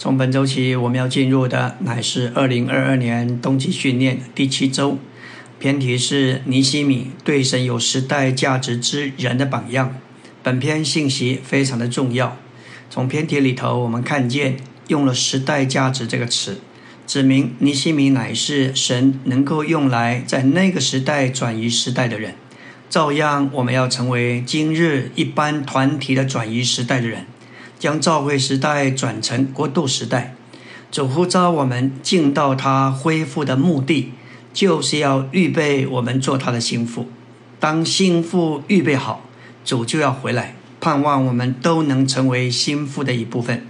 从本周起，我们要进入的乃是二零二二年冬季训练第七周，篇题是尼西米对神有时代价值之人的榜样。本篇信息非常的重要。从篇题里头，我们看见用了“时代价值”这个词，指明尼西米乃是神能够用来在那个时代转移时代的人。照样，我们要成为今日一般团体的转移时代的人。将召会时代转成国度时代，主呼召我们进到他恢复的目的，就是要预备我们做他的心腹。当心腹预备好，主就要回来，盼望我们都能成为心腹的一部分。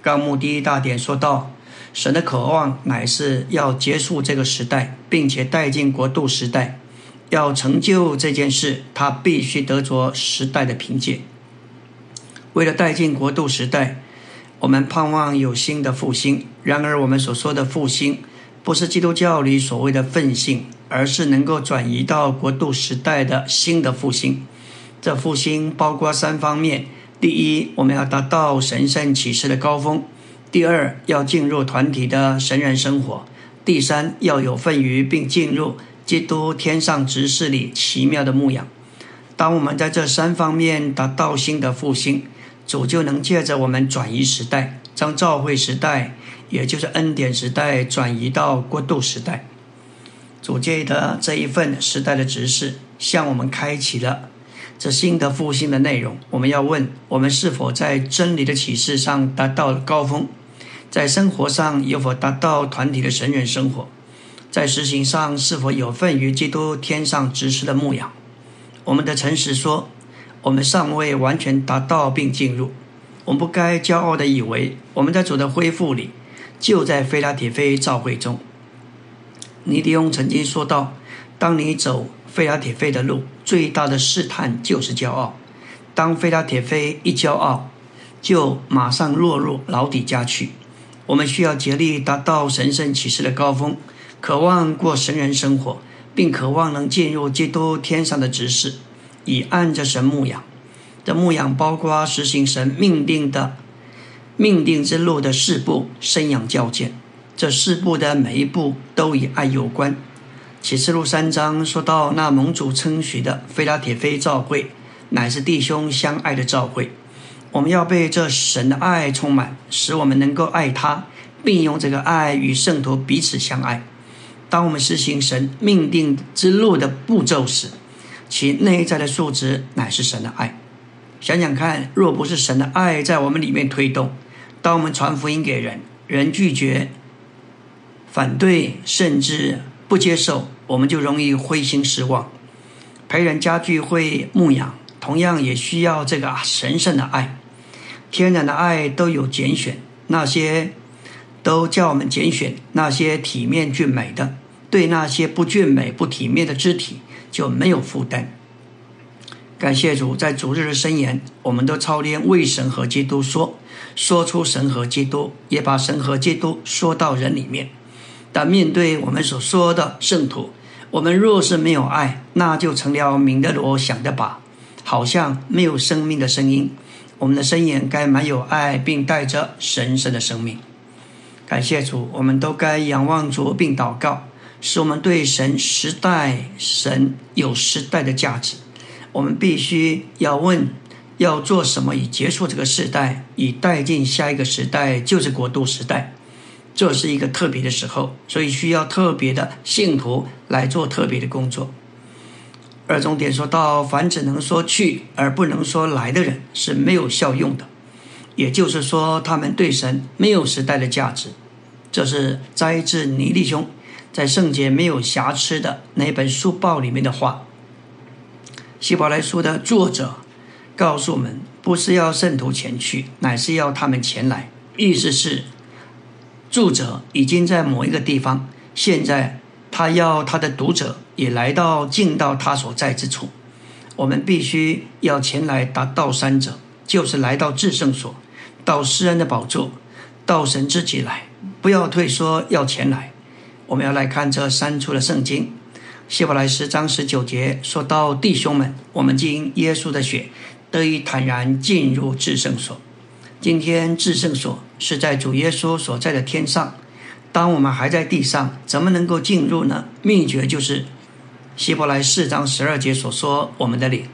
纲目第一大点说到，神的渴望乃是要结束这个时代，并且带进国度时代。要成就这件事，他必须得着时代的凭借。为了带进国度时代，我们盼望有新的复兴。然而，我们所说的复兴，不是基督教里所谓的奋兴，而是能够转移到国度时代的新的复兴。这复兴包括三方面：第一，我们要达到神圣启示的高峰；第二，要进入团体的神人生活；第三，要有份于并进入基督天上执事里奇妙的牧养。当我们在这三方面达到新的复兴，主就能借着我们转移时代，将召会时代，也就是恩典时代，转移到过渡时代。主借的这一份时代的指示，向我们开启了这新的复兴的内容。我们要问：我们是否在真理的启示上达到了高峰？在生活上有否达到团体的神人生活？在实行上是否有份于基督天上执事的牧养？我们的诚实说。我们尚未完全达到并进入，我们不该骄傲的以为我们在主的恢复里，就在菲拉铁菲召会中。尼迪翁曾经说道：“当你走菲拉铁菲的路，最大的试探就是骄傲。当菲拉铁菲一骄傲，就马上落入牢底家去。我们需要竭力达到神圣启示的高峰，渴望过神人生活，并渴望能进入基督天上的执事。”以按着神牧养，这牧养包括实行神命定的命定之路的四步生养教见。这四步的每一步都与爱有关。启示录三章说到那盟主称许的菲拉铁菲召会，乃是弟兄相爱的召会。我们要被这神的爱充满，使我们能够爱他，并用这个爱与圣徒彼此相爱。当我们实行神命定之路的步骤时，其内在的素质乃是神的爱。想想看，若不是神的爱在我们里面推动，当我们传福音给人，人拒绝、反对，甚至不接受，我们就容易灰心失望。陪人家聚会牧养，同样也需要这个神圣的爱。天然的爱都有拣选，那些都叫我们拣选那些体面俊美的，对那些不俊美、不体面的肢体。就没有负担。感谢主，在主日的申言，我们都操练为神和基督说，说出神和基督，也把神和基督说到人里面。但面对我们所说的圣徒，我们若是没有爱，那就成了明的罗想的把，好像没有生命的声音。我们的声言该满有爱，并带着神圣的生命。感谢主，我们都该仰望主并祷告。是我们对神时代、神有时代的价值。我们必须要问：要做什么以结束这个时代，以带进下一个时代，就是国度时代。这是一个特别的时候，所以需要特别的信徒来做特别的工作。二重点说到：凡只能说去而不能说来的人是没有效用的，也就是说，他们对神没有时代的价值。这是摘自尼利兄。在圣洁没有瑕疵的那本书报里面的话，希伯来书的作者告诉我们，不是要圣徒前去，乃是要他们前来。意思是，作者已经在某一个地方，现在他要他的读者也来到进到他所在之处。我们必须要前来达到三者，就是来到至圣所，到施恩的宝座，到神之己来，不要退缩，要前来。我们要来看这三处的圣经，希伯来十章十九节说到：“弟兄们，我们经耶稣的血，得以坦然进入至圣所。今天至圣所是在主耶稣所在的天上。当我们还在地上，怎么能够进入呢？秘诀就是希伯来四章十二节所说：“我们的灵，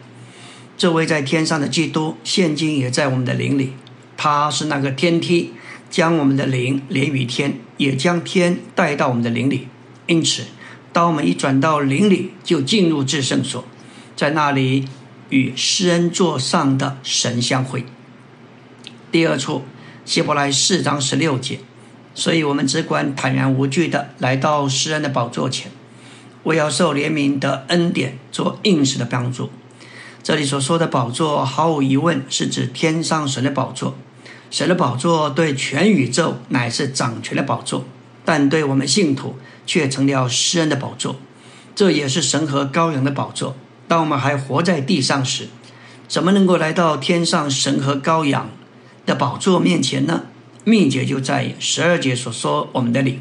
这位在天上的基督，现今也在我们的灵里。他是那个天梯，将我们的灵连于天，也将天带到我们的灵里。因此，当我们一转到灵里，就进入至圣所，在那里与施恩座上的神相会。”第二处，希伯来四章十六节。所以，我们只管坦然无惧的来到施恩的宝座前，我要受怜悯的恩典做应时的帮助。这里所说的宝座，毫无疑问是指天上神的宝座。神的宝座对全宇宙乃是掌权的宝座，但对我们信徒却成了施恩的宝座。这也是神和羔羊的宝座。当我们还活在地上时，怎么能够来到天上神和羔羊的宝座面前呢？秘诀就在十二节所说我们的灵，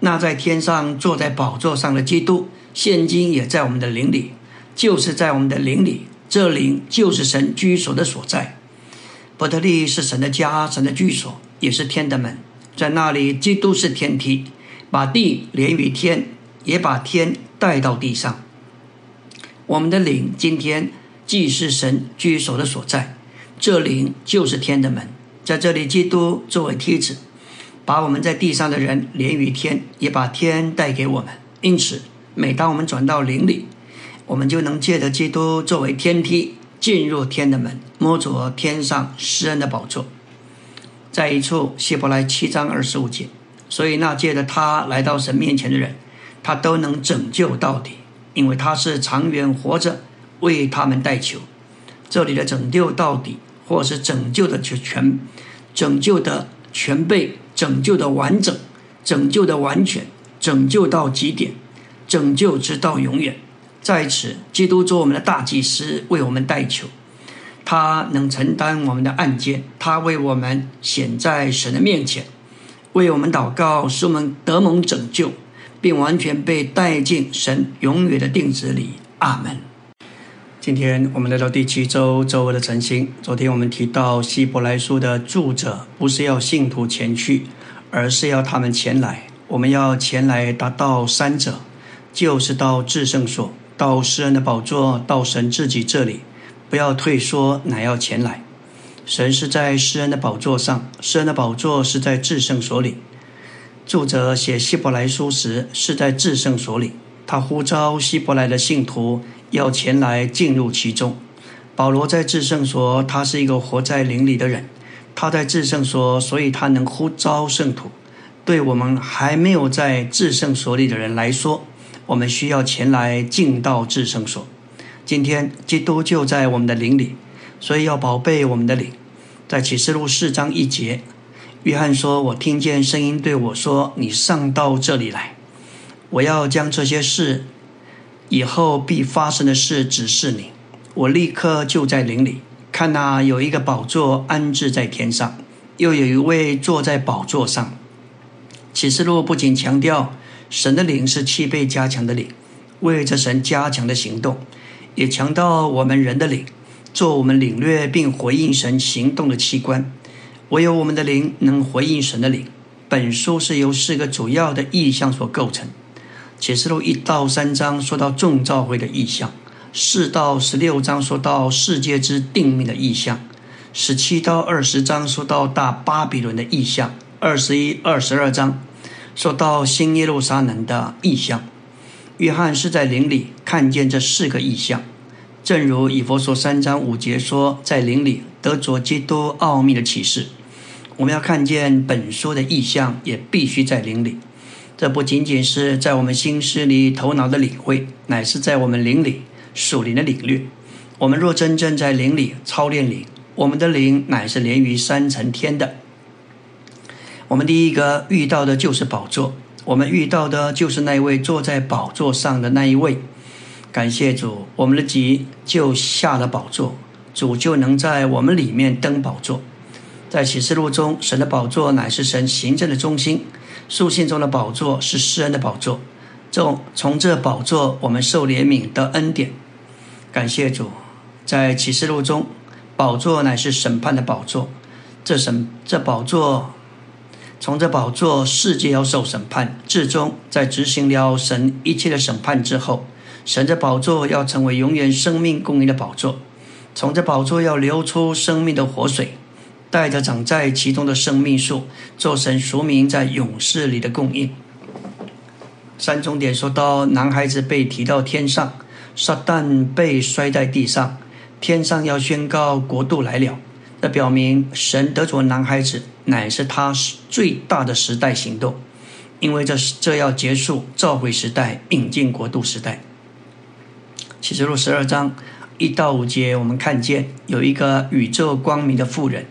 那在天上坐在宝座上的基督，现今也在我们的灵里，就是在我们的灵里，这灵就是神居所的所在。伯特利是神的家，神的居所，也是天的门，在那里，基督是天梯，把地连于天，也把天带到地上。我们的灵今天既是神居所的所在，这灵就是天的门。在这里，基督作为梯子，把我们在地上的人连于天，也把天带给我们。因此，每当我们转到灵里，我们就能借着基督作为天梯，进入天的门，摸着天上施恩的宝座。在一处希伯来七章二十五节，所以那借着他来到神面前的人，他都能拯救到底，因为他是长远活着为他们代求。这里的拯救到底。或是拯救的全、拯救的全备、拯救的完整、拯救的完全、拯救到极点、拯救直到永远。在此，基督做我们的大祭司，为我们代求，他能承担我们的案件，他为我们显在神的面前，为我们祷告，使我们得蒙拯救，并完全被带进神永远的定旨里。阿门。今天我们来到第七周周二的晨星。昨天我们提到希伯来书的著者不是要信徒前去，而是要他们前来。我们要前来达到三者，就是到至圣所，到诗人的宝座，到神自己这里。不要退缩，乃要前来。神是在诗人的宝座上，诗人的宝座是在至圣所里。著者写希伯来书时是在至圣所里，他呼召希伯来的信徒。要前来进入其中。保罗在至圣所，他是一个活在灵里的人。他在至圣所，所以他能呼召圣徒。对我们还没有在至圣所里的人来说，我们需要前来进到至圣所。今天基督就在我们的灵里，所以要宝贝我们的灵。在启示录四章一节，约翰说：“我听见声音对我说：‘你上到这里来，我要将这些事。’”以后必发生的事指示你，我立刻就在林里看那有一个宝座安置在天上，又有一位坐在宝座上。启示录不仅强调神的灵是七倍加强的灵，为着神加强的行动，也强调我们人的灵，做我们领略并回应神行动的器官。唯有我们的灵能回应神的灵。本书是由四个主要的意象所构成。启示录一到三章说到众召会的意象，四到十六章说到世界之定命的意象，十七到二十章说到大巴比伦的意象，二十一、二十二章说到新耶路撒冷的意象。约翰是在灵里看见这四个意象，正如以佛所三章五节说，在灵里得着基督奥秘的启示。我们要看见本书的意象，也必须在灵里。这不仅仅是在我们心思里、头脑的领会，乃是在我们灵里属灵的领略。我们若真正在灵里操练灵，我们的灵乃是连于三层天的。我们第一个遇到的就是宝座，我们遇到的就是那位坐在宝座上的那一位。感谢主，我们的己就下了宝座，主就能在我们里面登宝座。在启示录中，神的宝座乃是神行政的中心。书信中的宝座是世人的宝座，这从这宝座我们受怜悯得恩典，感谢主。在启示录中，宝座乃是审判的宝座，这审这宝座从这宝座，世界要受审判，至终在执行了神一切的审判之后，神的宝座要成为永远生命供应的宝座。从这宝座要流出生命的活水，带着长在其中的生命树，做神赎民在勇士里的供应。三重点说到，男孩子被提到天上，撒旦被摔在地上，天上要宣告国度来了。这表明神得着男孩子，乃是他最大的时代行动，因为这是这要结束召回时代，引进国度时代。启示录十二章一到五节，我们看见有一个宇宙光明的妇人，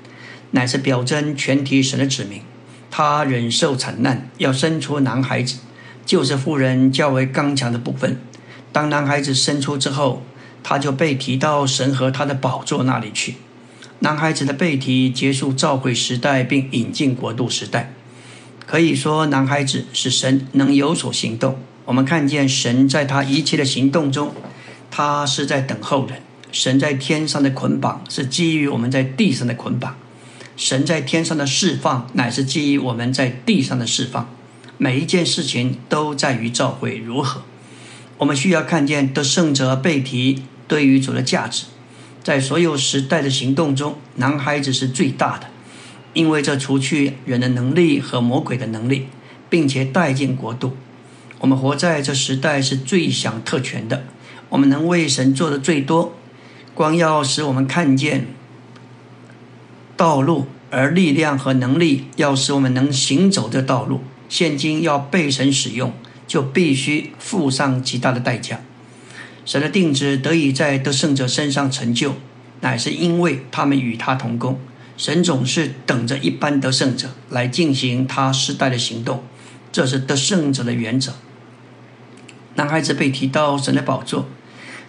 乃是表征全体神的指明。她忍受惨难，要生出男孩子，就是妇人较为刚强的部分。当男孩子生出之后，他就被提到神和他的宝座那里去。男孩子的背提结束召回时代，并引进国度时代。可以说，男孩子是神能有所行动。我们看见神在他一切的行动中，他是在等候人。神在天上的捆绑是基于我们在地上的捆绑；神在天上的释放乃是基于我们在地上的释放。每一件事情都在于召会如何。我们需要看见得胜者背提对于主的价值。在所有时代的行动中，男孩子是最大的，因为这除去人的能力和魔鬼的能力，并且带进国度。我们活在这时代是最享特权的，我们能为神做的最多，光要使我们看见道路，而力量和能力要使我们能行走这道路。现今要被神使用，就必须付上极大的代价。神的定旨得以在得胜者身上成就，乃是因为他们与他同工。神总是等着一般得胜者来进行他时代的行动，这是得胜者的原则。男孩子被提到神的宝座，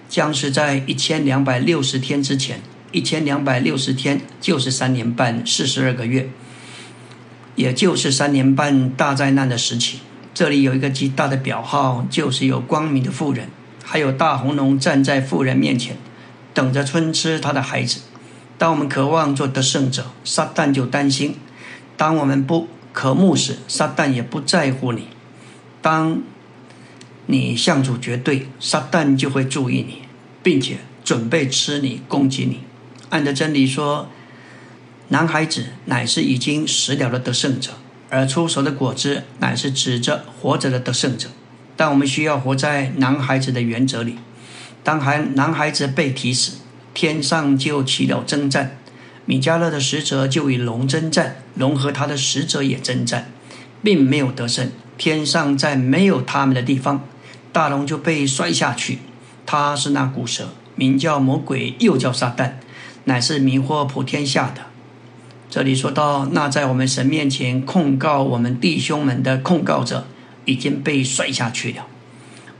将是在一千两百六十天之前。一千两百六十天就是三年半四十二个月，也就是三年半大灾难的时期。这里有一个极大的表号，就是有光明的妇人。还有大红龙站在妇人面前，等着吞吃他的孩子。当我们渴望做得胜者，撒旦就担心；当我们不渴慕时，撒旦也不在乎你。当你向主绝对，撒旦就会注意你，并且准备吃你、攻击你。按照真理说，男孩子乃是已经死了的得胜者，而出手的果子乃是指着活着的得胜者。但我们需要活在男孩子的原则里。当孩男孩子被提时，天上就起了征战。米迦勒的使者就与龙征战，龙和他的使者也征战，并没有得胜。天上在没有他们的地方，大龙就被摔下去。他是那古蛇，名叫魔鬼，又叫撒旦，乃是迷惑普天下的。这里说到那在我们神面前控告我们弟兄们的控告者。已经被摔下去了。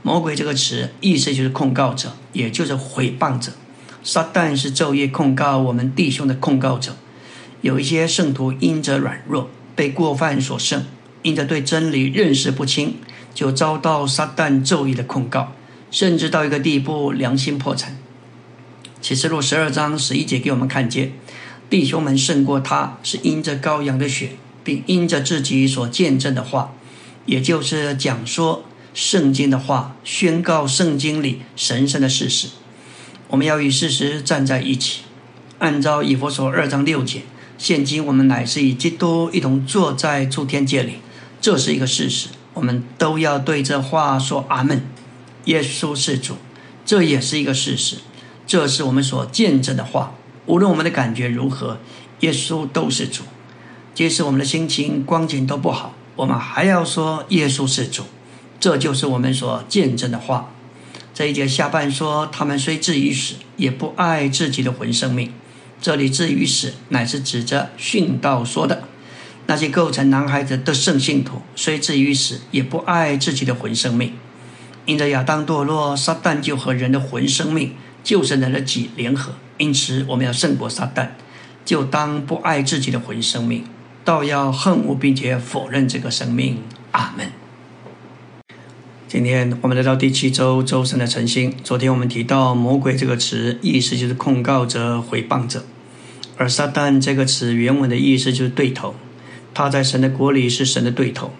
魔鬼这个词意思就是控告者，也就是毁谤者。撒旦是昼夜控告我们弟兄的控告者。有一些圣徒因着软弱被过犯所胜，因着对真理认识不清，就遭到撒旦昼夜的控告，甚至到一个地步良心破产。启示录十二章十一节给我们看见，弟兄们胜过他，是因着羔羊的血，并因着自己所见证的话。也就是讲说圣经的话，宣告圣经里神圣的事实。我们要与事实站在一起。按照以佛所二章六节，现今我们乃是与基督一同坐在诸天界里，这是一个事实。我们都要对这话说阿门。耶稣是主，这也是一个事实。这是我们所见证的话。无论我们的感觉如何，耶稣都是主。即使我们的心情光景都不好。我们还要说耶稣是主，这就是我们所见证的话。这一节下半说，他们虽至于死，也不爱自己的魂生命。这里至于死，乃是指着殉道说的那些构成男孩子的圣信徒，虽至于死，也不爱自己的魂生命。因着亚当堕落，撒旦就和人的魂生命，就是人的己联合。因此，我们要胜过撒旦，就当不爱自己的魂生命。倒要恨恶并且否认这个生命。阿门。今天我们来到第七周周三的晨星。昨天我们提到“魔鬼”这个词，意思就是控告者、毁谤者；而“撒旦”这个词原文的意思就是对头。他在神的国里是神的对头。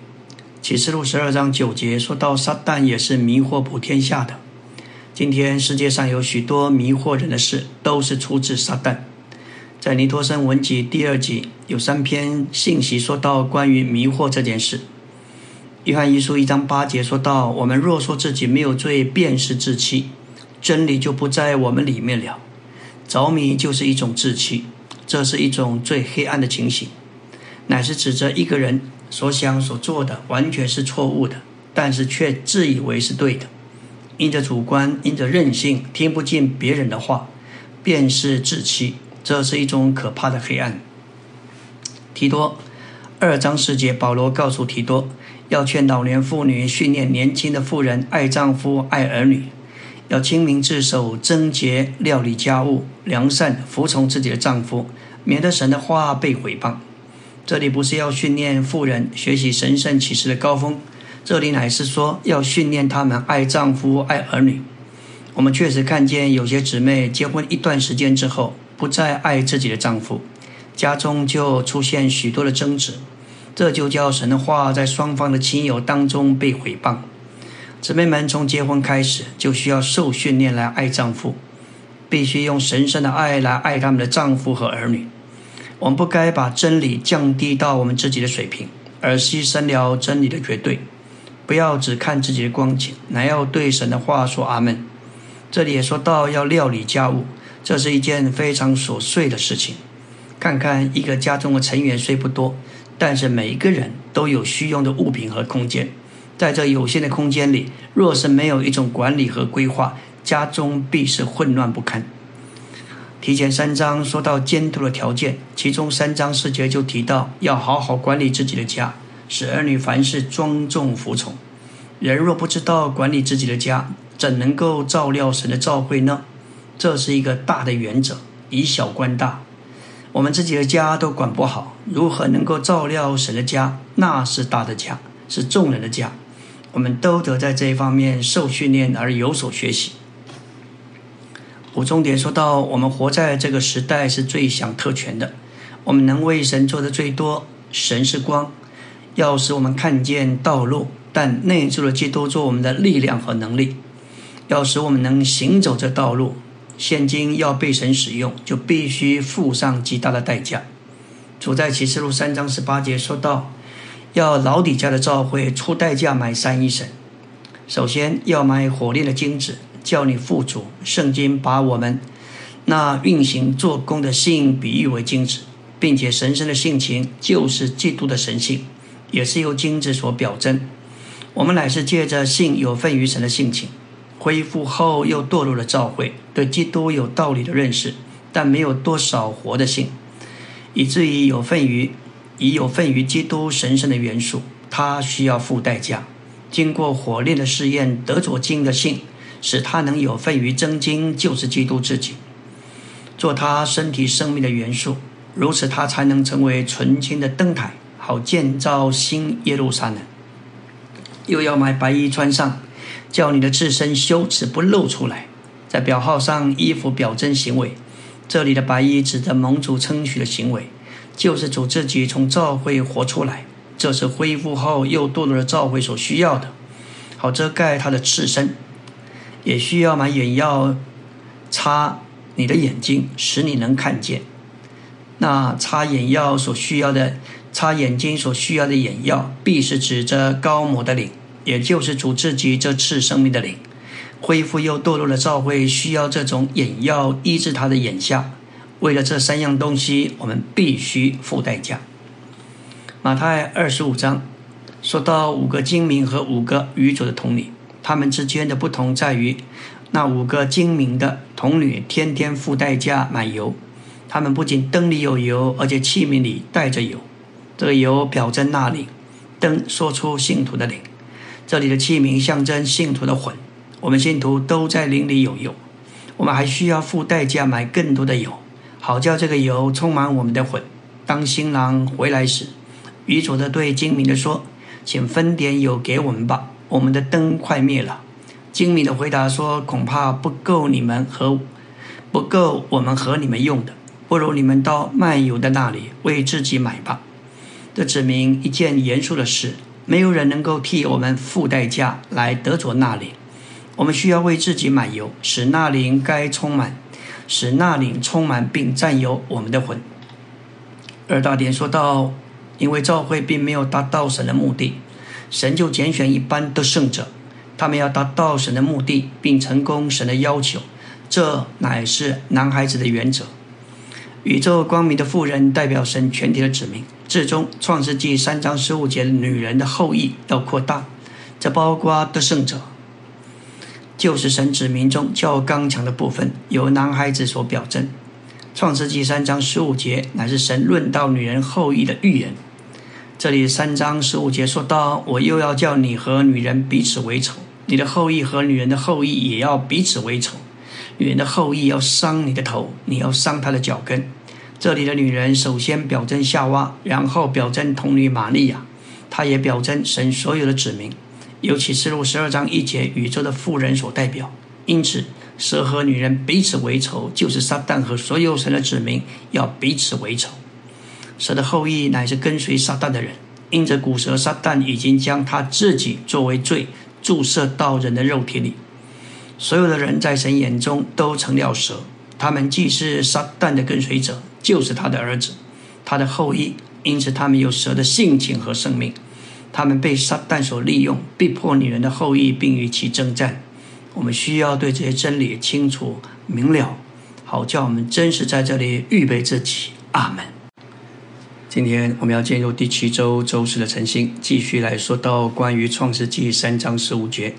启示录十二章九节说到，撒旦也是迷惑普天下的。今天世界上有许多迷惑人的事，都是出自撒旦。在尼托生文集第二集有三篇信息说到关于迷惑这件事。约翰一书一章八节说到：“我们若说自己没有罪，便是自欺，真理就不在我们里面了。着迷就是一种自欺，这是一种最黑暗的情形，乃是指着一个人所想所做的完全是错误的，但是却自以为是对的。因着主观，因着任性，听不进别人的话，便是自欺。这是一种可怕的黑暗。”提多二章十节，保罗告诉提多。要劝老年妇女训练年轻的妇人爱丈夫、爱儿女；要清明自守、贞洁料理家务、良善服从自己的丈夫，免得神的话被毁谤。这里不是要训练妇人学习神圣启示的高峰，这里乃是说要训练他们爱丈夫、爱儿女。我们确实看见有些姊妹结婚一段时间之后，不再爱自己的丈夫，家中就出现许多的争执。这就叫神的话在双方的亲友当中被毁谤。姊妹们从结婚开始就需要受训练来爱丈夫，必须用神圣的爱来爱他们的丈夫和儿女。我们不该把真理降低到我们自己的水平，而牺牲了真理的绝对。不要只看自己的光景，乃要对神的话说阿门。这里也说到要料理家务，这是一件非常琐碎的事情。看看一个家中的成员虽不多。但是每一个人都有需用的物品和空间，在这有限的空间里，若是没有一种管理和规划，家中必是混乱不堪。提前三章说到监督的条件，其中三章四节就提到要好好管理自己的家，使儿女凡事庄重服从。人若不知道管理自己的家，怎能够照料神的照会呢？这是一个大的原则，以小观大。我们自己的家都管不好，如何能够照料神的家？那是大的家，是众人的家。我们都得在这一方面受训练而有所学习。五重点说到，我们活在这个时代是最享特权的。我们能为神做的最多。神是光，要使我们看见道路，但内住了基督做我们的力量和能力，要使我们能行走这道路。现今要被神使用，就必须付上极大的代价。主在启示录三章十八节说到，要老底家的召会出代价买三一神。首先要买火炼的金子，叫你富足。圣经把我们那运行做工的性比喻为金子，并且神圣的性情就是基督的神性，也是由金子所表征。我们乃是借着性有份于神的性情。恢复后又堕入了教会，对基督有道理的认识，但没有多少活的性，以至于有份于已有份于基督神圣的元素，他需要付代价，经过火炼的试验得着金的性，使他能有份于真金，就是基督自己，做他身体生命的元素，如此他才能成为纯金的灯台，好建造新耶路撒冷。又要买白衣穿上。叫你的自身羞耻不露出来，在表号上衣服表征行为，这里的白衣指的蒙主称许的行为，就是主自己从召会活出来，这是恢复后又堕落的召会所需要的，好遮盖他的赤身，也需要买眼药擦你的眼睛，使你能看见。那擦眼药所需要的，擦眼睛所需要的眼药，必是指着高摩的领。也就是主自己这次生命的灵恢复又堕落的召会，需要这种眼药医治他的眼下。为了这三样东西，我们必须付代价。马太二十五章说到五个精明和五个愚拙的童女，他们之间的不同在于，那五个精明的童女天天付代价买油，他们不仅灯里有油，而且器皿里带着油。这个油表征那里，灯说出信徒的灵。这里的器皿象征信徒的魂，我们信徒都在灵里有油，我们还需要付代价买更多的油，好叫这个油充满我们的魂。当新郎回来时，愚拙的对精明的说：“请分点油给我们吧，我们的灯快灭了。”精明的回答说：“恐怕不够你们和不够我们和你们用的，不如你们到卖油的那里为自己买吧。”这指明一件严肃的事：没有人能够替我们付代价来得着那灵。我们需要为自己买油，使那灵该充满，使那灵充满并占有我们的魂。二大点说到，因为教会并没有达到神的目的，神就拣选一般的圣者，他们要达到神的目的并成功神的要求，这乃是男孩子的原则。宇宙光明的妇人代表神全体的子民。至终，创世纪三章十五节的女人的后裔要扩大，这包括得胜者。就是神子民中较刚强的部分，由男孩子所表征。创世纪三章十五节乃是神论到女人后裔的预言。这里三章十五节说到：“我又要叫你和女人彼此为仇，你的后裔和女人的后裔也要彼此为仇。女人的后裔要伤你的头，你要伤她的脚跟。”这里的女人首先表征夏娃，然后表征童女玛利亚，她也表征神所有的子民。尤其是路十二章一节，宇宙的妇人所代表。因此，蛇和女人彼此为仇，就是撒旦和所有神的子民要彼此为仇。蛇的后裔乃是跟随撒旦的人，因着古蛇撒旦已经将他自己作为罪注射到人的肉体里。所有的人在神眼中都成了蛇，他们既是撒旦的跟随者，就是他的儿子，他的后裔。因此，他们有蛇的性情和生命。他们被撒旦所利用，逼迫女人的后裔，并与其征战。我们需要对这些真理清楚明了，好叫我们真实在这里预备自己。阿门。今天我们要进入第七周周四的晨星，继续来说到关于创世纪三章十五节：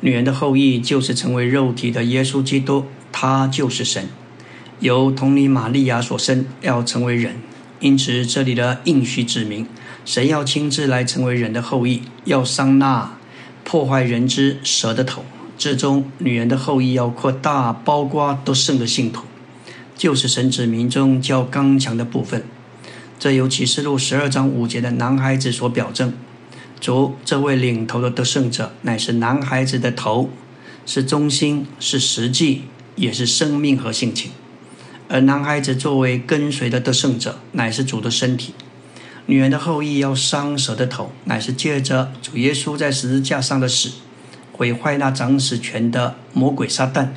女人的后裔就是成为肉体的耶稣基督，他就是神，由童女玛利亚所生，要成为人。因此，这里的应许指明。神要亲自来成为人的后裔，要伤那破坏人之蛇的头。之中，女人的后裔要扩大，包括都胜的信徒，就是神子民中较刚强的部分。这由启示录十二章五节的男孩子所表证。主这位领头的得胜者，乃是男孩子的头，是中心，是实际，也是生命和性情。而男孩子作为跟随的得胜者，乃是主的身体。女人的后裔要伤蛇的头，乃是借着主耶稣在十字架上的死，毁坏那掌死权的魔鬼撒旦。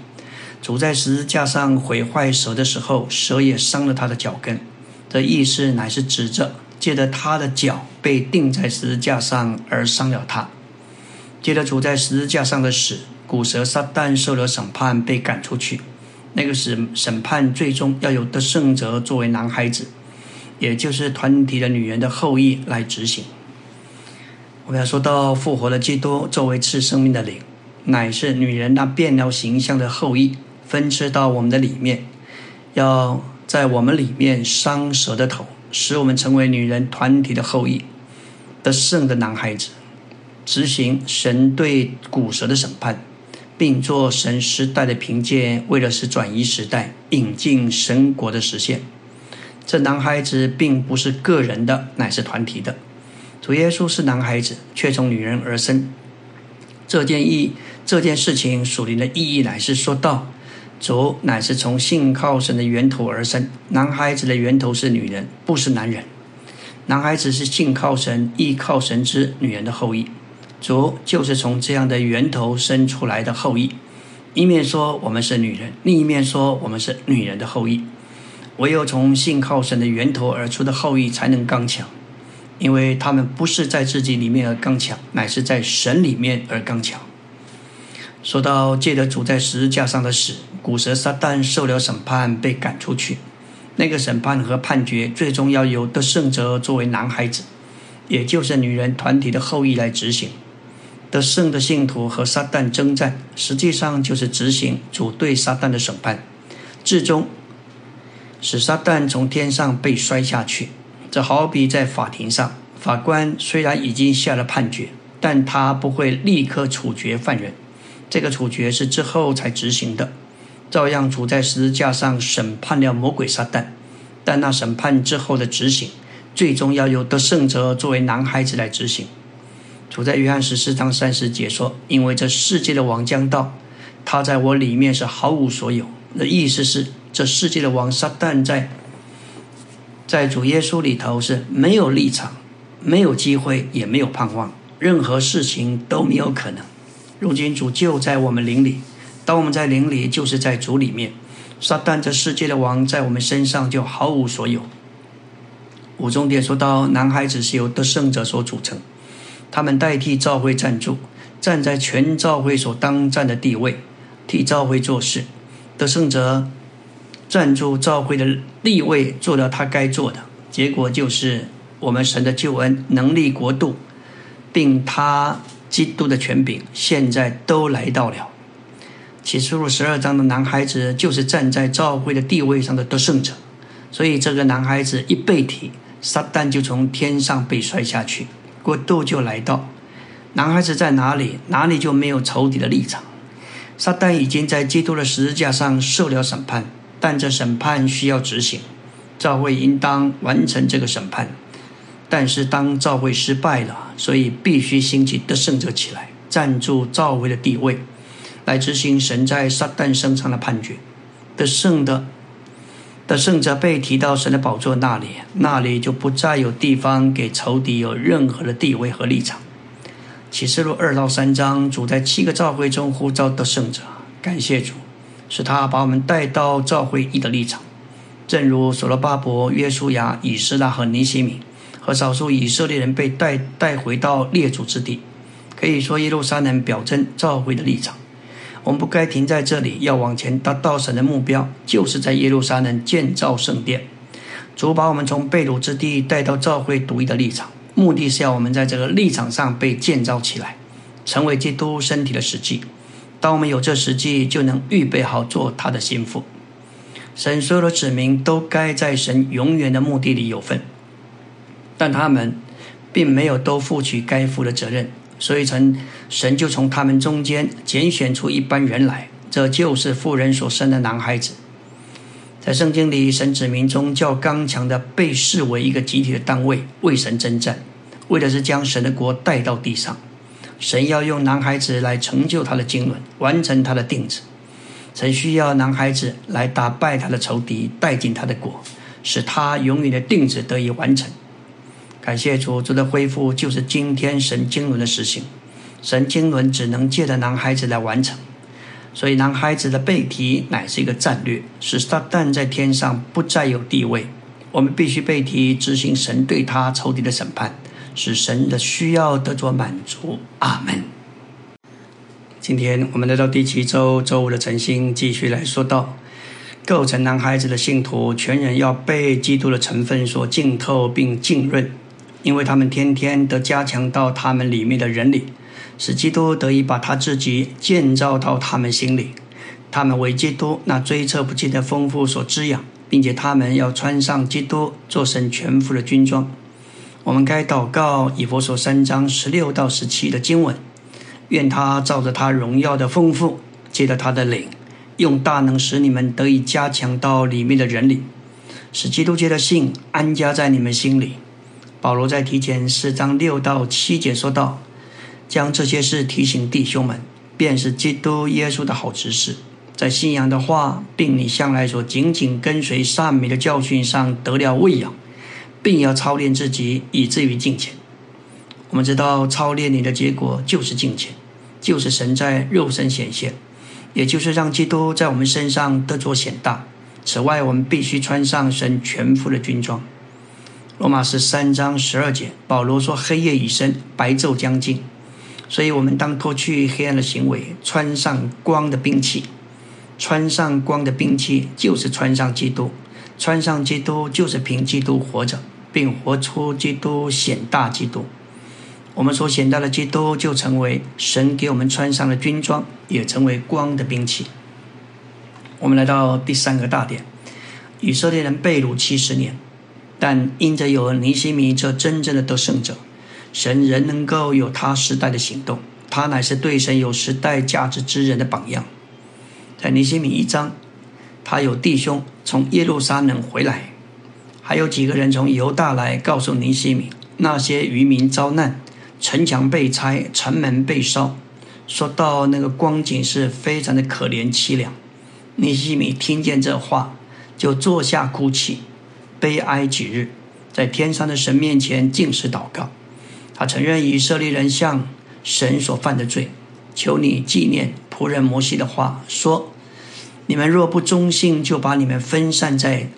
主在十字架上毁坏蛇的时候，蛇也伤了他的脚跟。这意思乃是指着借着他的脚被钉在十字架上而伤了他。借着主在十字架上的死，古蛇撒旦受了审判，被赶出去。那个审审判最终要有得胜者作为男孩子。也就是团体的女人的后裔来执行。我们要说到复活的基督作为赐生命的灵，乃是女人那变了形象的后裔分支到我们的里面，要在我们里面伤蛇的头，使我们成为女人团体的后裔得胜的男孩子，执行神对古蛇的审判，并做神时代的凭借，为了使转移时代、引进神国的实现。这男孩子并不是个人的，乃是团体的。主耶稣是男孩子，却从女人而生。这件意这件事情属灵的意义乃是说到，主乃是从信靠神的源头而生。男孩子的源头是女人，不是男人。男孩子是信靠神、依靠神之女人的后裔。主就是从这样的源头生出来的后裔。一面说我们是女人，另一面说我们是女人的后裔。唯有从信靠神的源头而出的后裔才能刚强，因为他们不是在自己里面而刚强，乃是在神里面而刚强。说到借着主在十字架上的死，古蛇撒旦受了审判，被赶出去。那个审判和判决最终要由得胜者作为男孩子，也就是女人团体的后裔来执行。得胜的信徒和撒旦征战，实际上就是执行主对撒旦的审判，至终。使撒旦从天上被摔下去，这好比在法庭上，法官虽然已经下了判决，但他不会立刻处决犯人，这个处决是之后才执行的。照样处在十字架上审判了魔鬼撒旦，但那审判之后的执行，最终要由得胜者作为男孩子来执行。主在约翰十四章三十节说：“因为这世界的王将到，他在我里面是毫无所有。”的意思是。这世界的王撒旦在在主耶稣里头是没有立场，没有机会，也没有盼望，任何事情都没有可能。如今主就在我们灵里，当我们在灵里，就是在主里面。撒旦这世界的王在我们身上就毫无所有。五重点说到，男孩子是由得胜者所组成，他们代替召会站住，站在全召会所当站的地位，替召会做事。得胜者站住召会的立位，做了他该做的，结果就是我们神的救恩、能力、国度，并他基督的权柄，现在都来到了。启示录十二章的男孩子就是站在召会的地位上的得胜者，所以这个男孩子一被提。撒旦就从天上被摔下去，国度就来到。男孩子在哪里，哪里就没有仇敌的立场。撒旦已经在基督的十字架上受了审判，但这审判需要执行，教会应当完成这个审判。但是当教会失败了，所以必须兴起得胜者起来，站住教会的地位，来执行神在撒旦身上的判决。得胜的。的圣者被提到神的宝座那里，那里就不再有地方给仇敌有任何的地位和立场。启示录二到三章，主在七个召会中呼召的圣者，感谢主，是他把我们带到召会一的立场。正如所罗巴伯、约书亚、以斯拉和尼西米，和少数以色列人被带带回到列祖之地，可以说耶路撒冷表征召会的立场。我们不该停在这里，要往前达到神的目标，就是在耶路撒冷建造圣殿。主把我们从被掳之地带到教会独一的立场，目的是要我们在这个立场上被建造起来，成为基督身体的实际。当我们有这实际，就能预备好做他的心腹。神所有的子民都该在神永远的目的里有份，但他们并没有都负起该负的责任。所以，神神就从他们中间拣选出一班人来，这就是妇人所生的男孩子。在圣经里，神指民宗教刚强的，被视为一个集体的单位，为神征战，为的是将神的国带到地上。神要用男孩子来成就他的经纶，完成他的定旨。神需要男孩子来打败他的仇敌，带进他的国，使他永远的定旨得以完成。感谢主，主的恢复就是今天神经纶的实行。神经纶只能借着男孩子来完成，所以男孩子的背提乃是一个战略，使撒旦在天上不再有地位。我们必须背提执行神对他仇敌的审判，使神的需要得着满足。阿门。今天我们来到第七周周五的晨星，继续来说到构成男孩子的信徒，全人要被基督的成分所浸透并浸润。因为他们天天都加强到他们里面的人里，使基督得以把他自己建造到他们心里。他们为基督那追测不尽的丰富所滋养，并且他们要穿上基督做神全副的军装。我们该祷告以佛所三章十六到十七的经文，愿他照着他荣耀的丰富，借着他的灵，用大能使你们得以加强到里面的人里，使基督界的信安家在你们心里。保罗在提前四章六到七节说道：“将这些事提醒弟兄们，便是基督耶稣的好执事，在信仰的话，并你向来所紧紧跟随善美的教训上得了喂养，并要操练自己，以至于敬虔。我们知道，操练你的结果就是敬虔，就是神在肉身显现，也就是让基督在我们身上得着显大。此外，我们必须穿上神全副的军装。”罗马是三章十二节，保罗说：“黑夜已深，白昼将近，所以我们当脱去黑暗的行为，穿上光的兵器。穿上光的兵器，就是穿上基督。穿上基督，就是凭基督活着，并活出基督显大基督。我们所显大的基督，就成为神给我们穿上的军装，也成为光的兵器。我们来到第三个大点：以色列人被掳七十年。”但因着有尼西米这真正的得胜者，神仍能够有他时代的行动。他乃是对神有时代价值之人的榜样。在尼西米一章，他有弟兄从耶路撒冷回来，还有几个人从犹大来，告诉尼西米那些渔民遭难，城墙被拆，城门被烧。说到那个光景是非常的可怜凄凉。尼西米听见这话，就坐下哭泣。悲哀几日，在天上的神面前尽是祷告。他承认以色列人向神所犯的罪，求你纪念仆人摩西的话，说：你们若不忠信，就把你们分散在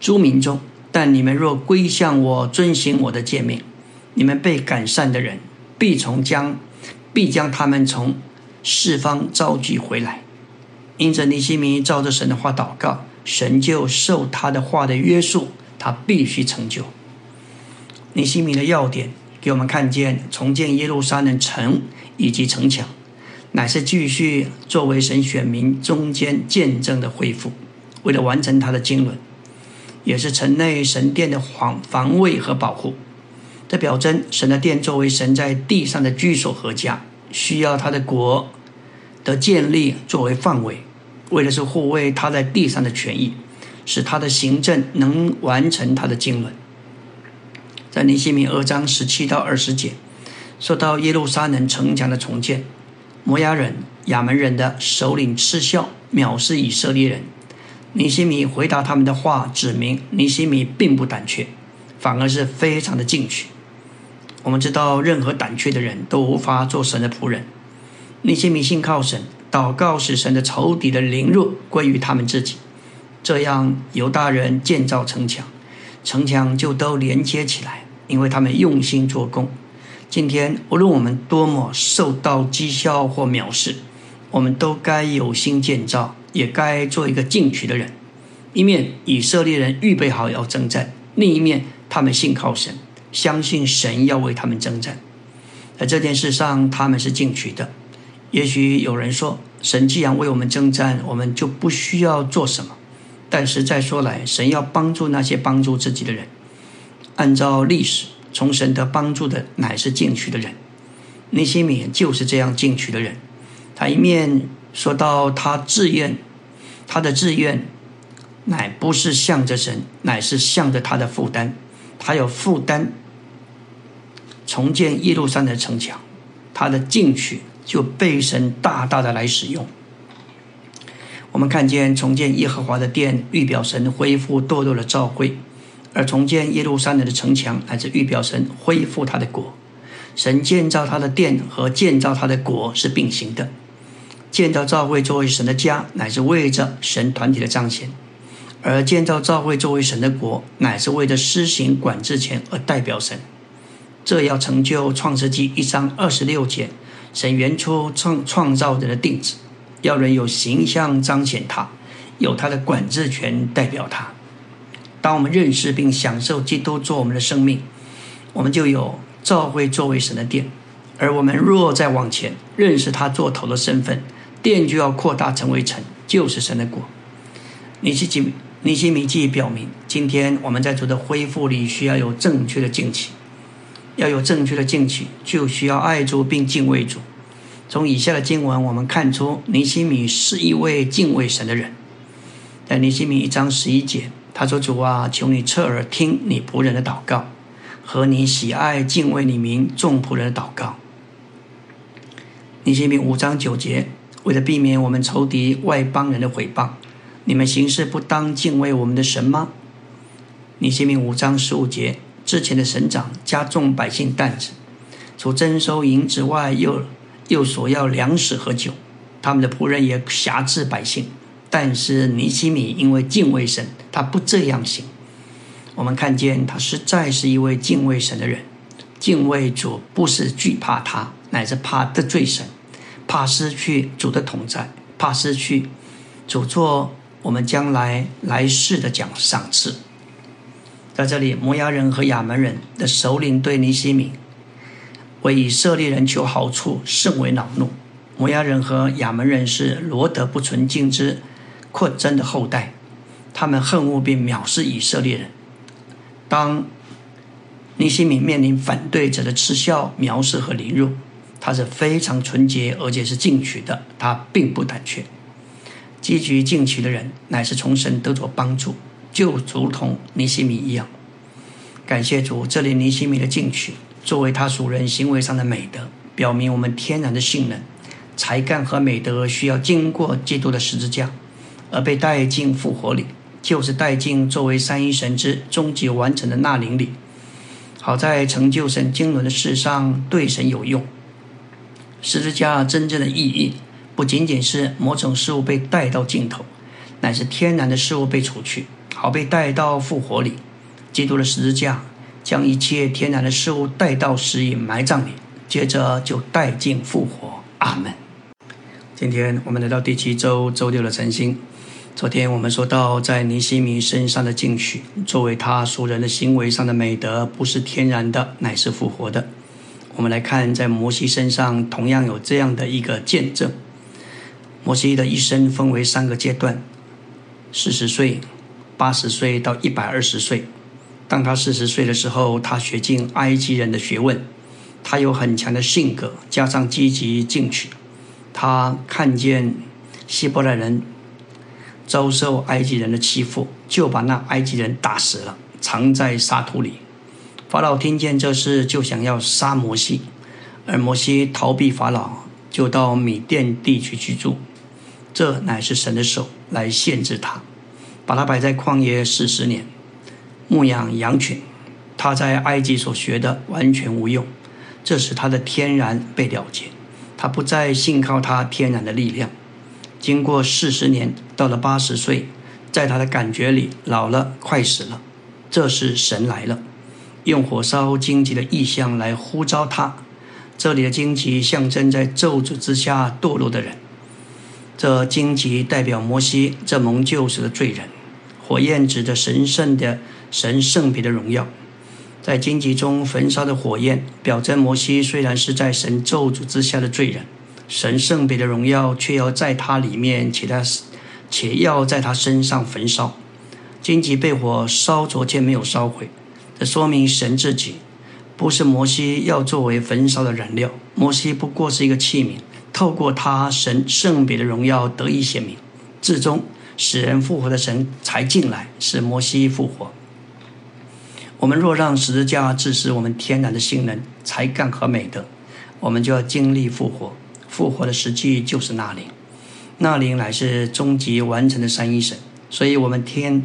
诸民中；但你们若归向我，遵行我的诫命，你们被赶散的人，必从将必将他们从四方召集回来。因着尼西米照着神的话祷告，神就受他的话的约束，他必须成就。尼西米的要点给我们看见重建耶路撒冷城以及城墙，乃是继续作为神选民中间见证的恢复。为了完成他的经纶，也是城内神殿的防防卫和保护。这表征神的殿作为神在地上的居所和家，需要他的国。的建立作为范围，为的是护卫他在地上的权益，使他的行政能完成他的经纶。在尼西米二章十七到二十节，说到耶路撒冷城墙的重建，摩押人、亚门人的首领嗤笑藐视以色列人。尼西米回答他们的话，指明尼西米并不胆怯，反而是非常的进取。我们知道，任何胆怯的人都无法做神的仆人。那些迷信靠神祷告，使神的仇敌的凌弱归于他们自己，这样犹大人建造城墙，城墙就都连接起来，因为他们用心做工。今天无论我们多么受到讥笑或藐视，我们都该有心建造，也该做一个进取的人。一面以色列人预备好要征战，另一面他们信靠神，相信神要为他们征战。在这件事上，他们是进取的。也许有人说，神既然为我们征战，我们就不需要做什么。但是再说来，神要帮助那些帮助自己的人。按照历史，从神得帮助的乃是进取的人。尼西米就是这样进取的人。他一面说到他志愿，他的志愿乃不是向着神，乃是向着他的负担。他有负担重建耶路撒冷城墙，他的进取。就被神大大的来使用。我们看见重建耶和华的殿，预表神恢复堕落的召会；而重建耶路撒冷的城墙，乃是预表神恢复他的国。神建造他的殿和建造他的国是并行的。建造教会作为神的家，乃是为着神团体的彰显；而建造教会作为神的国，乃是为着施行管制权而代表神。这要成就创世纪一章二十六节。神原初创创造人的定旨，要人有形象彰显他，有他的管制权代表他。当我们认识并享受基督做我们的生命，我们就有教会作为神的殿。而我们若再往前认识他做头的身份，殿就要扩大成为城，就是神的国。尼西基尼西米记表明，今天我们在主的恢复里需要有正确的敬祈。要有正确的进取，就需要爱主并敬畏主。从以下的经文，我们看出尼西米是一位敬畏神的人。在尼西米一章十一节，他说：“主啊，求你侧耳听你仆人的祷告，和你喜爱敬畏你名众仆人的祷告。”尼西米五章九节，为了避免我们仇敌外邦人的毁谤，你们行事不当敬畏我们的神吗？尼西米五章十五节。之前的省长加重百姓担子，除征收银子外，又又索要粮食和酒。他们的仆人也辖制百姓，但是尼西米因为敬畏神，他不这样行。我们看见他实在是一位敬畏神的人。敬畏主不是惧怕他，乃是怕得罪神，怕失去主的同在，怕失去主做我们将来来世的奖赏赐。在这里，摩押人和亚门人的首领对尼西米为以色列人求好处甚为恼怒。摩押人和亚门人是罗德不纯净之扩增的后代，他们恨恶并藐视以色列人。当尼西米面临反对者的嗤笑、藐视和凌辱，他是非常纯洁而且是进取的，他并不胆怯。积极进取的人，乃是从神得着帮助。就如同尼西米一样，感谢主，这里尼西米的进取，作为他属人行为上的美德，表明我们天然的性能、才干和美德需要经过基督的十字架，而被带进复活里，就是带进作为三一神之终极完成的那灵里，好在成就神经纶的事上对神有用。十字架真正的意义，不仅仅是某种事物被带到尽头，乃是天然的事物被除去，好被带到复活里。基督的十字架将一切天然的事物带到死隐埋葬里，接着就带进复活。阿门。今天我们来到第七周周六的晨星。昨天我们说到，在尼西米身上的进取，作为他属人的行为上的美德，不是天然的，乃是复活的。我们来看，在摩西身上同样有这样的一个见证。摩西的一生分为三个阶段：四十岁、八十岁到一百二十岁。当他四十岁的时候，他学尽埃及人的学问，他有很强的性格，加上积极进取。他看见希伯来人。遭受埃及人的欺负，就把那埃及人打死了，藏在沙土里。法老听见这事，就想要杀摩西，而摩西逃避法老，就到米甸地区居住。这乃是神的手来限制他，把他摆在旷野四十年，牧养羊群。他在埃及所学的完全无用，这使他的天然被了结，他不再信靠他天然的力量。经过四十年，到了八十岁，在他的感觉里老了，快死了。这时神来了，用火烧荆棘的意象来呼召他。这里的荆棘象征在咒诅之下堕落的人。这荆棘代表摩西这蒙救赎的罪人。火焰指着神圣的神圣别的荣耀。在荆棘中焚烧的火焰，表征摩西虽然是在神咒诅之下的罪人。神圣别的荣耀却要在他里面，且他且要在他身上焚烧。荆棘被火烧着，却没有烧毁，这说明神自己不是摩西要作为焚烧的燃料。摩西不过是一个器皿，透过他神圣别的荣耀得以显明，至终使人复活的神才进来，使摩西复活。我们若让十字架致使我们天然的性能、才干和美德，我们就要经历复活。复活的实际就是那灵，那灵乃是终极完成的三一神。所以，我们天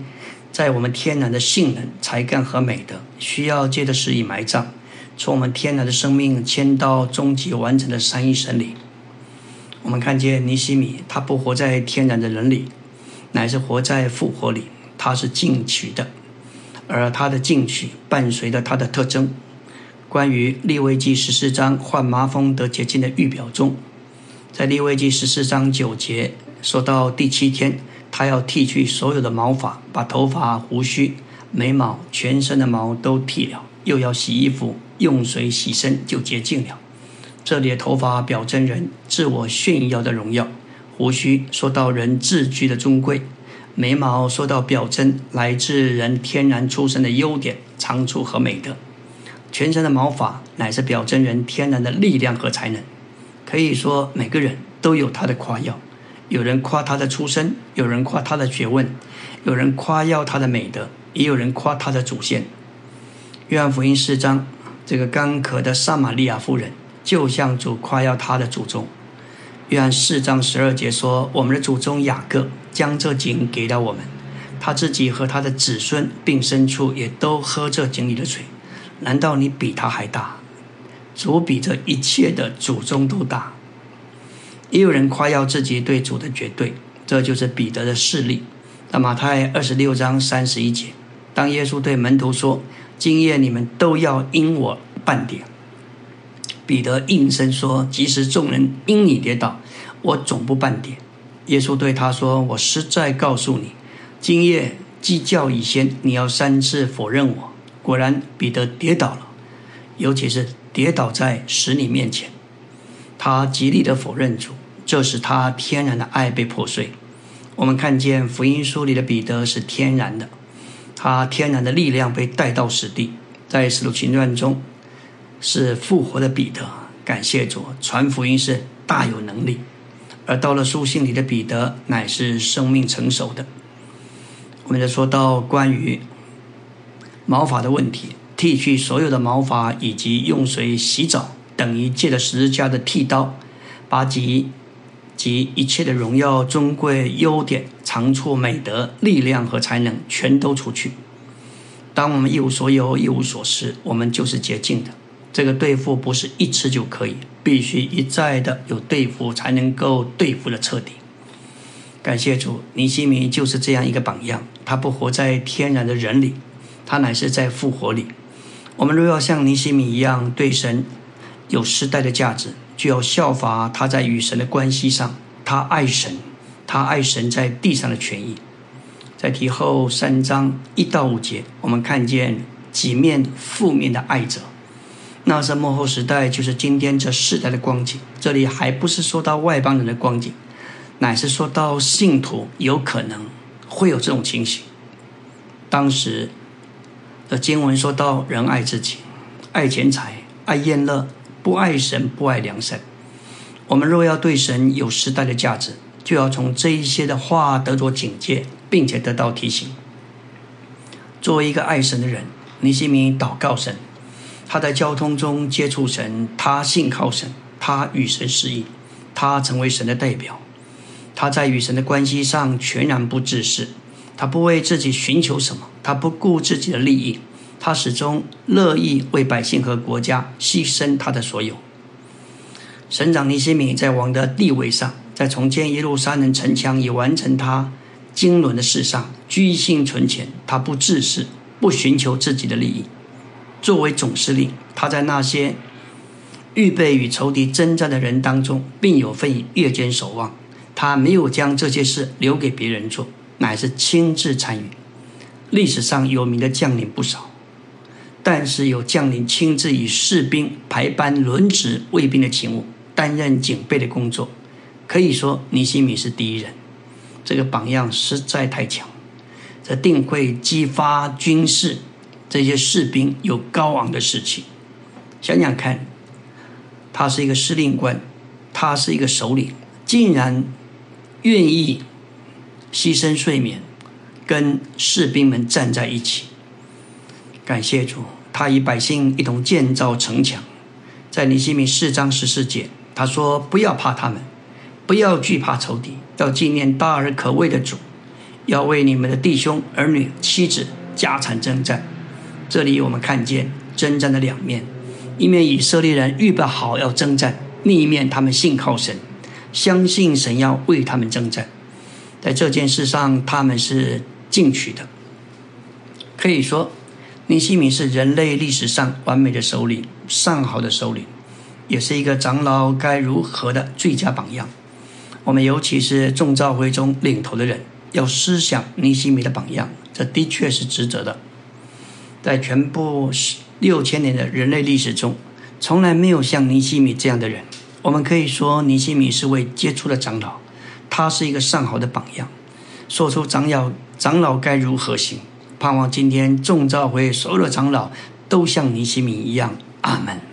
在我们天然的性能、才干和美德，需要借着死以埋葬，从我们天然的生命迁到终极完成的三一神里。我们看见尼西米，他不活在天然的人里，乃是活在复活里。他是进取的，而他的进取伴随着他的特征。关于利未记十四章患麻风得洁净的预表中。在利未记十四章九节说到第七天，他要剃去所有的毛发，把头发、胡须、眉毛、全身的毛都剃了，又要洗衣服，用水洗身就洁净了。这里的头发表征人自我炫耀的荣耀，胡须说到人自居的尊贵，眉毛说到表征来自人天然出身的优点、长处和美德，全身的毛发乃是表征人天然的力量和才能。可以说，每个人都有他的夸耀。有人夸他的出身，有人夸他的学问，有人夸耀他的美德，也有人夸他的祖先。约翰福音四章，这个干渴的撒玛利亚妇人就向主夸耀他的祖宗。约翰四章十二节说：“我们的祖宗雅各将这井给了我们，他自己和他的子孙并牲畜也都喝这井里的水。难道你比他还大？”主比这一切的祖宗都大，也有人夸耀自己对主的绝对，这就是彼得的势力。那马太二十六章三十一节，当耶稣对门徒说：“今夜你们都要因我半点。”彼得应声说：“即使众人因你跌倒，我总不半点。”耶稣对他说：“我实在告诉你，今夜鸡叫以前，你要三次否认我。”果然，彼得跌倒了，尤其是。跌倒在使你面前，他极力的否认主，这使他天然的爱被破碎。我们看见福音书里的彼得是天然的，他天然的力量被带到死地，在使徒行传中是复活的彼得，感谢主，传福音是大有能力。而到了书信里的彼得乃是生命成熟的。我们再说到关于毛发的问题。剃去所有的毛发，以及用水洗澡，等于借着十字架的剃刀，把及及一切的荣耀、尊贵、优点、长处、美德、力量和才能全都除去。当我们一无所有、一无所失，我们就是洁净的。这个对付不是一次就可以，必须一再的有对付，才能够对付的彻底。感谢主，尼西米就是这样一个榜样。他不活在天然的人里，他乃是在复活里。我们若要像尼西米一样对神有时代的价值，就要效法他在与神的关系上，他爱神，他爱神在地上的权益。在提后三章一到五节，我们看见几面负面的爱者。那是幕后时代，就是今天这世代的光景。这里还不是说到外邦人的光景，乃是说到信徒有可能会有这种情形。当时的经文说到：人爱自己，爱钱财，爱厌乐，不爱神，不爱良善。我们若要对神有时代的价值，就要从这一些的话得着警戒。并且得到提醒。作为一个爱神的人，尼西米祷告神，他在交通中接触神，他信靠神，他与神适应，他成为神的代表。他在与神的关系上全然不自私，他不为自己寻求什么，他不顾自己的利益，他始终乐意为百姓和国家牺牲他的所有。省长尼西米在王的地位上，在重建耶路撒冷城墙以完成他。经纶的事上，居心存钱，他不自私，不寻求自己的利益。作为总司令，他在那些预备与仇敌征战的人当中，并有份夜间守望。他没有将这些事留给别人做，乃是亲自参与。历史上有名的将领不少，但是有将领亲自与士兵排班轮值卫兵的勤务，担任警备的工作。可以说，尼西米是第一人。这个榜样实在太强，这定会激发军事这些士兵有高昂的士气。想想看，他是一个司令官，他是一个首领，竟然愿意牺牲睡眠，跟士兵们站在一起。感谢主，他与百姓一同建造城墙。在尼西米四章十四节，他说：“不要怕他们。”不要惧怕仇敌，要纪念大而可畏的主，要为你们的弟兄、儿女、妻子、家产征战。这里我们看见征战的两面：一面以色列人预备好要征战，另一面他们信靠神，相信神要为他们征战。在这件事上，他们是进取的。可以说，尼西米是人类历史上完美的首领，上好的首领，也是一个长老该如何的最佳榜样。我们尤其是众召会中领头的人，要思想尼西米的榜样，这的确是值得的。在全部六千年的人类历史中，从来没有像尼西米这样的人。我们可以说，尼西米是位杰出的长老，他是一个上好的榜样，说出长老长老该如何行。盼望今天众召回所有的长老都像尼西米一样。阿门。